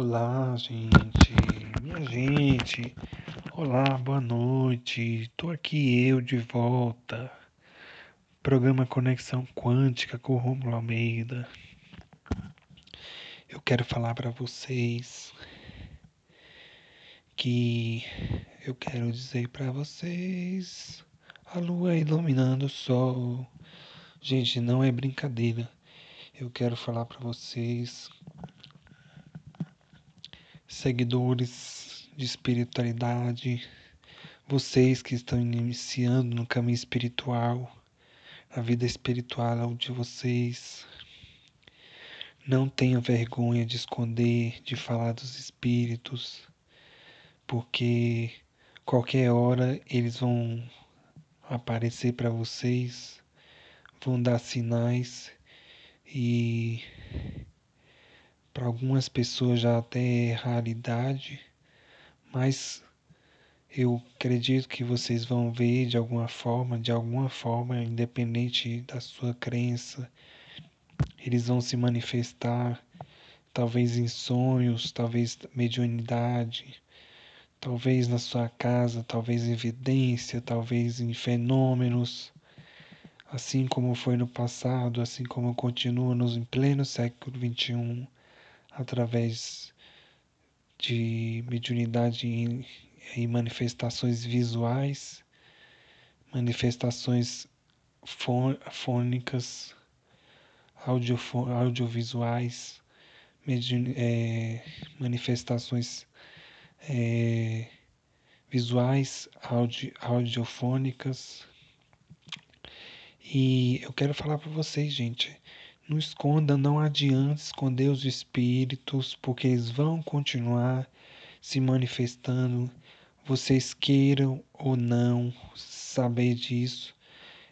Olá, gente, minha gente. Olá, boa noite. Tô aqui eu de volta. Programa Conexão Quântica com Romulo Almeida. Eu quero falar para vocês que eu quero dizer para vocês a lua iluminando o sol. Gente, não é brincadeira. Eu quero falar para vocês seguidores de espiritualidade, vocês que estão iniciando no caminho espiritual, a vida espiritual de vocês. Não tenham vergonha de esconder, de falar dos espíritos, porque qualquer hora eles vão aparecer para vocês, vão dar sinais e para algumas pessoas já até é raridade, mas eu acredito que vocês vão ver de alguma forma, de alguma forma, independente da sua crença, eles vão se manifestar, talvez em sonhos, talvez mediunidade, talvez na sua casa, talvez em evidência, talvez em fenômenos, assim como foi no passado, assim como continua nos em pleno século XXI através de mediunidade e manifestações visuais, manifestações fônicas, audiovisuais, é, manifestações é, visuais, audi, audiofônicas. E eu quero falar para vocês, gente, não esconda, não adianta esconder os espíritos, porque eles vão continuar se manifestando, vocês queiram ou não saber disso.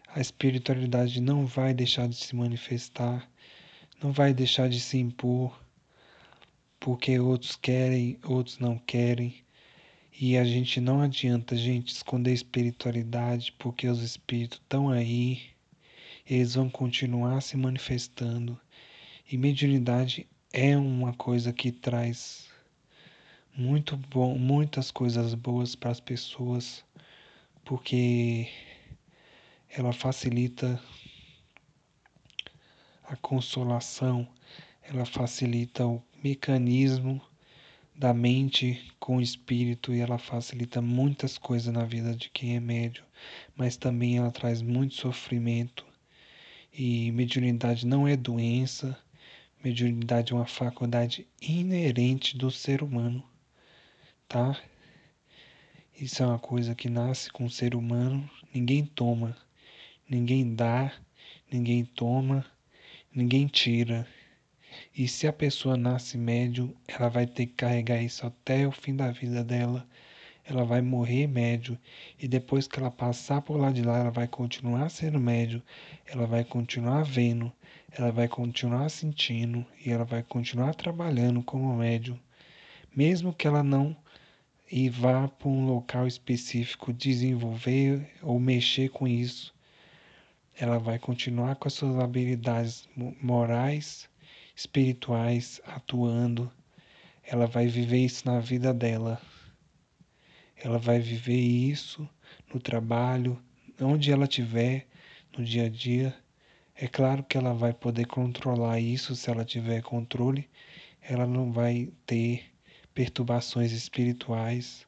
A espiritualidade não vai deixar de se manifestar, não vai deixar de se impor, porque outros querem, outros não querem. E a gente não adianta, gente, esconder a espiritualidade, porque os espíritos estão aí eles vão continuar se manifestando. E mediunidade é uma coisa que traz muito bom, muitas coisas boas para as pessoas, porque ela facilita a consolação, ela facilita o mecanismo da mente com o espírito e ela facilita muitas coisas na vida de quem é médio, mas também ela traz muito sofrimento e mediunidade não é doença, mediunidade é uma faculdade inerente do ser humano, tá? Isso é uma coisa que nasce com o ser humano, ninguém toma, ninguém dá, ninguém toma, ninguém tira. E se a pessoa nasce médio, ela vai ter que carregar isso até o fim da vida dela ela vai morrer médio. E depois que ela passar por lá de lá, ela vai continuar sendo médio, ela vai continuar vendo, ela vai continuar sentindo. E ela vai continuar trabalhando como médio, mesmo que ela não e vá para um local específico desenvolver ou mexer com isso, ela vai continuar com as suas habilidades morais, espirituais atuando, ela vai viver isso na vida dela ela vai viver isso no trabalho, onde ela estiver, no dia a dia. É claro que ela vai poder controlar isso se ela tiver controle, ela não vai ter perturbações espirituais.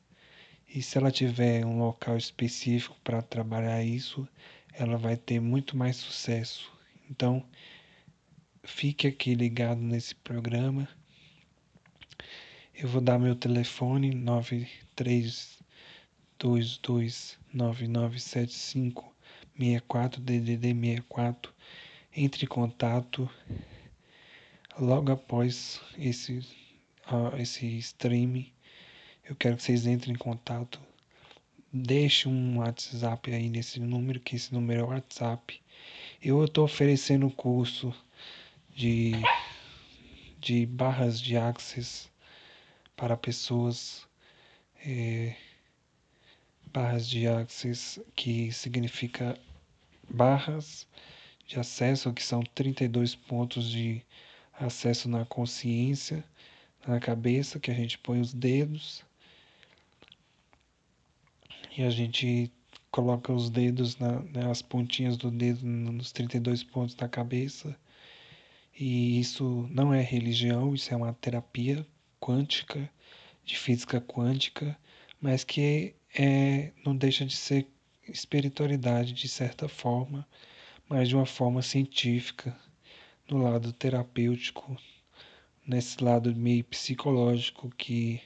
E se ela tiver um local específico para trabalhar isso, ela vai ter muito mais sucesso. Então, fique aqui ligado nesse programa. Eu vou dar meu telefone 93 229975 64 DDD 64 entre em contato logo após esse esse stream. Eu quero que vocês entrem em contato. Deixe um WhatsApp aí nesse número que esse número é o WhatsApp. Eu estou oferecendo curso de de barras de access para pessoas é, barras de access, que significa barras de acesso, que são 32 pontos de acesso na consciência, na cabeça, que a gente põe os dedos e a gente coloca os dedos, na, né, as pontinhas do dedo nos 32 pontos da cabeça. E isso não é religião, isso é uma terapia quântica, de física quântica, mas que é, não deixa de ser espiritualidade de certa forma, mas de uma forma científica, no lado terapêutico, nesse lado meio psicológico que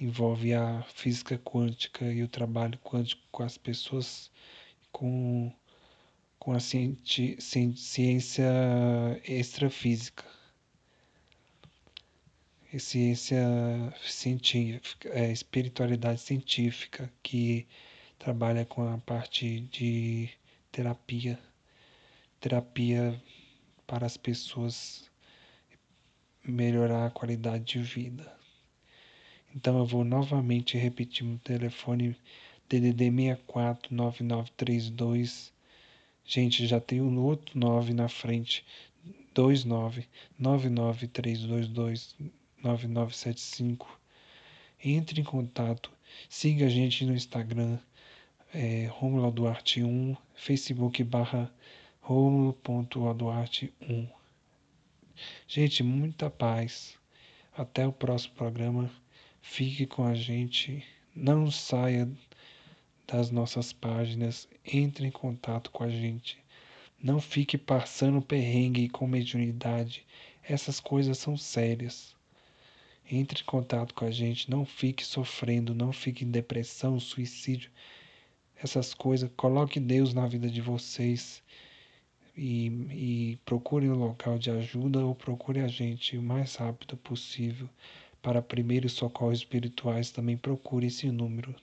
envolve a física quântica e o trabalho quântico com as pessoas, com, com a ciência extrafísica. Ciência científica, é, espiritualidade científica que trabalha com a parte de terapia, terapia para as pessoas melhorar a qualidade de vida. Então eu vou novamente repetir meu telefone DDD 64 9932. Gente, já tem um outro 9 na frente. 29 99322 9975. Entre em contato, siga a gente no Instagram, é, Romulo Duarte 1, Facebook barra Romulo.aduarte1. Gente, muita paz. Até o próximo programa. Fique com a gente. Não saia das nossas páginas. Entre em contato com a gente. Não fique passando perrengue com mediunidade. Essas coisas são sérias. Entre em contato com a gente. Não fique sofrendo. Não fique em depressão, suicídio. Essas coisas. Coloque Deus na vida de vocês e, e procure um local de ajuda ou procure a gente o mais rápido possível. Para primeiros socorros espirituais, também procure esse número.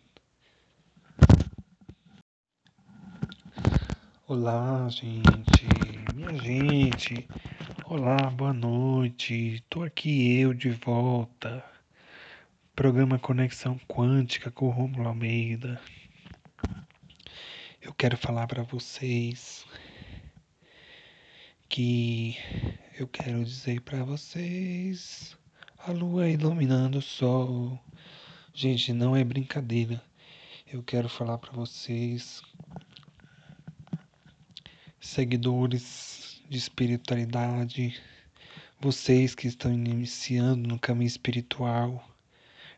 Olá, gente, minha gente. Olá, boa noite. Tô aqui eu de volta. Programa Conexão Quântica com Romulo Almeida. Eu quero falar para vocês que eu quero dizer para vocês: a lua iluminando o sol. Gente, não é brincadeira. Eu quero falar para vocês, seguidores de espiritualidade, vocês que estão iniciando no caminho espiritual,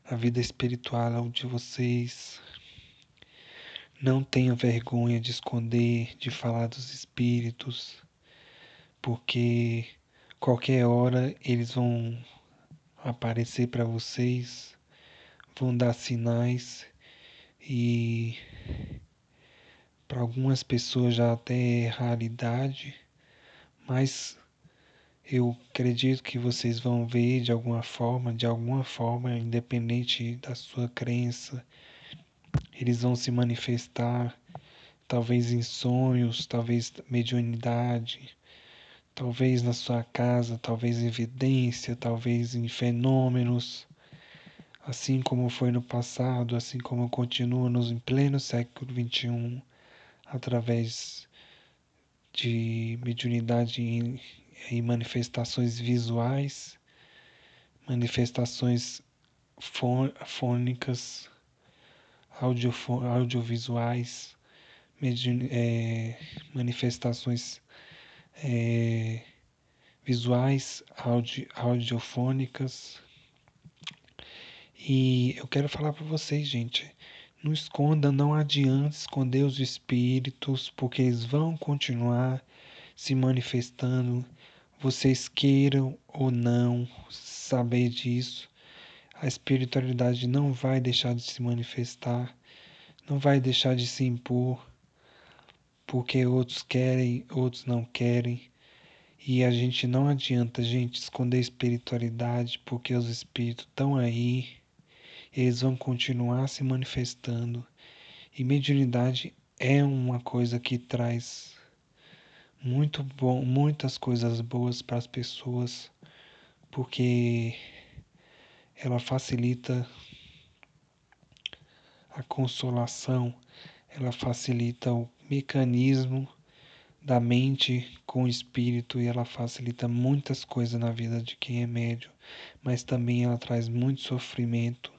a vida espiritual de vocês. Não tenham vergonha de esconder, de falar dos espíritos porque qualquer hora eles vão aparecer para vocês, vão dar sinais e para algumas pessoas já até é raridade, mas eu acredito que vocês vão ver de alguma forma, de alguma forma, independente da sua crença, eles vão se manifestar, talvez em sonhos, talvez mediunidade, talvez na sua casa, talvez em evidência, talvez em fenômenos, assim como foi no passado, assim como continua nos em pleno século XXI, através de mediunidade e, e manifestações visuais, manifestações fônicas, audiovisuais, é, manifestações é, visuais, audi, audiofônicas. E eu quero falar para vocês, gente, não esconda, não adianta esconder os espíritos, porque eles vão continuar se manifestando, vocês queiram ou não saber disso. A espiritualidade não vai deixar de se manifestar, não vai deixar de se impor porque outros querem, outros não querem. E a gente não adianta gente esconder a espiritualidade, porque os espíritos estão aí, eles vão continuar se manifestando. E mediunidade é uma coisa que traz muito bom, muitas coisas boas para as pessoas, porque ela facilita a consolação, ela facilita o mecanismo da mente com o espírito e ela facilita muitas coisas na vida de quem é médio, mas também ela traz muito sofrimento.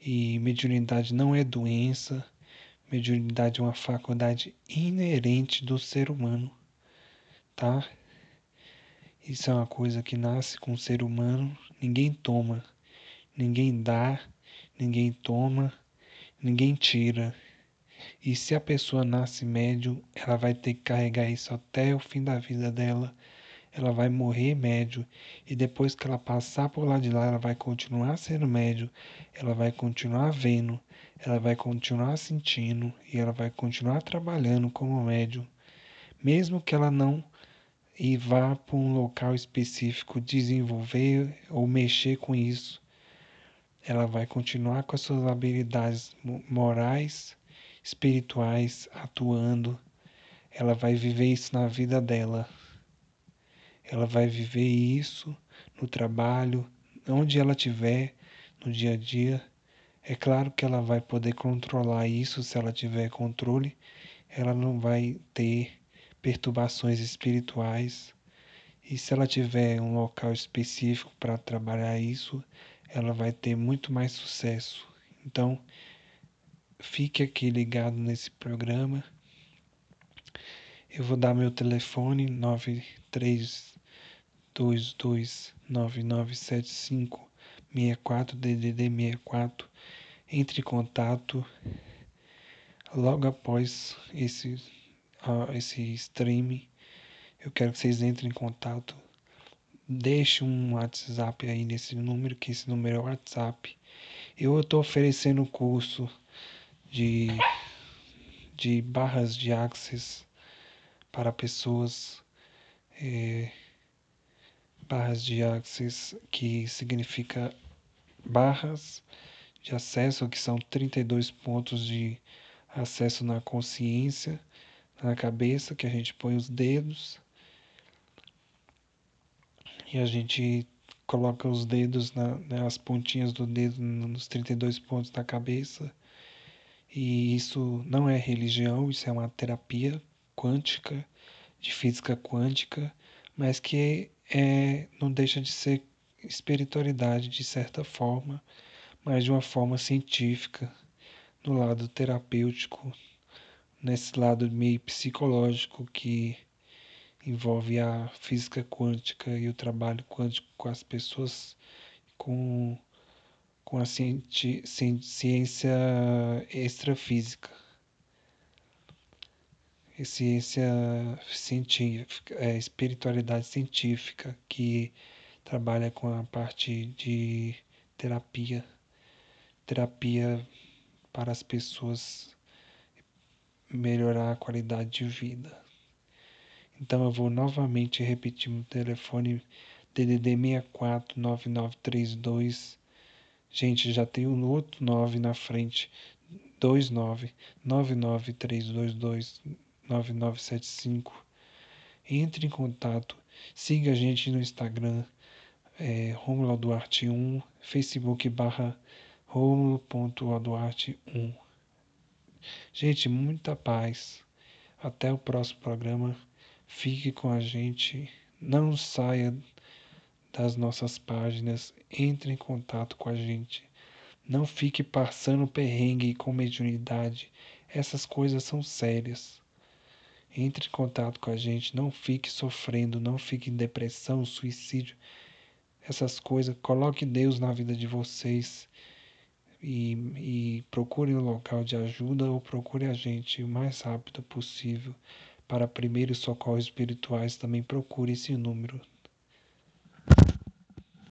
E mediunidade não é doença, mediunidade é uma faculdade inerente do ser humano, tá? Isso é uma coisa que nasce com o ser humano, ninguém toma, ninguém dá, ninguém toma, ninguém tira. E se a pessoa nasce médio, ela vai ter que carregar isso até o fim da vida dela. Ela vai morrer médio. E depois que ela passar por lá de lá, ela vai continuar sendo médio. Ela vai continuar vendo. Ela vai continuar sentindo. E ela vai continuar trabalhando como médio. Mesmo que ela não e vá para um local específico desenvolver ou mexer com isso, ela vai continuar com as suas habilidades morais espirituais atuando, ela vai viver isso na vida dela. Ela vai viver isso no trabalho, onde ela estiver, no dia a dia. É claro que ela vai poder controlar isso se ela tiver controle, ela não vai ter perturbações espirituais. E se ela tiver um local específico para trabalhar isso, ela vai ter muito mais sucesso. Então, fique aqui ligado nesse programa. Eu vou dar meu telefone 93229975 64 DDD 64. Entre em contato logo após esse esse stream. Eu quero que vocês entrem em contato. Deixe um WhatsApp aí nesse número, que esse número é o WhatsApp. Eu estou oferecendo curso de, de barras de access para pessoas, é, barras de access que significa barras de acesso, que são 32 pontos de acesso na consciência, na cabeça, que a gente põe os dedos e a gente coloca os dedos, na, né, as pontinhas do dedo nos 32 pontos da cabeça. E isso não é religião, isso é uma terapia quântica, de física quântica, mas que é, não deixa de ser espiritualidade de certa forma, mas de uma forma científica, no lado terapêutico, nesse lado meio psicológico que envolve a física quântica e o trabalho quântico com as pessoas com com a ciência extrafísica, ciência científica, é, espiritualidade científica que trabalha com a parte de terapia, terapia para as pessoas melhorar a qualidade de vida. Então eu vou novamente repetir o telefone DDD 64 9932 Gente, já tem um outro 9 na frente. 29 99322 9975. Entre em contato. Siga a gente no Instagram, é, Romulo Duarte 1, Facebook barra Romulo.aduarte1. Gente, muita paz. Até o próximo programa. Fique com a gente. Não saia das nossas páginas, entre em contato com a gente. Não fique passando perrengue com mediunidade. Essas coisas são sérias. Entre em contato com a gente, não fique sofrendo, não fique em depressão, suicídio. Essas coisas, coloque Deus na vida de vocês e, e procure um local de ajuda ou procure a gente o mais rápido possível. Para primeiros socorros espirituais, também procure esse número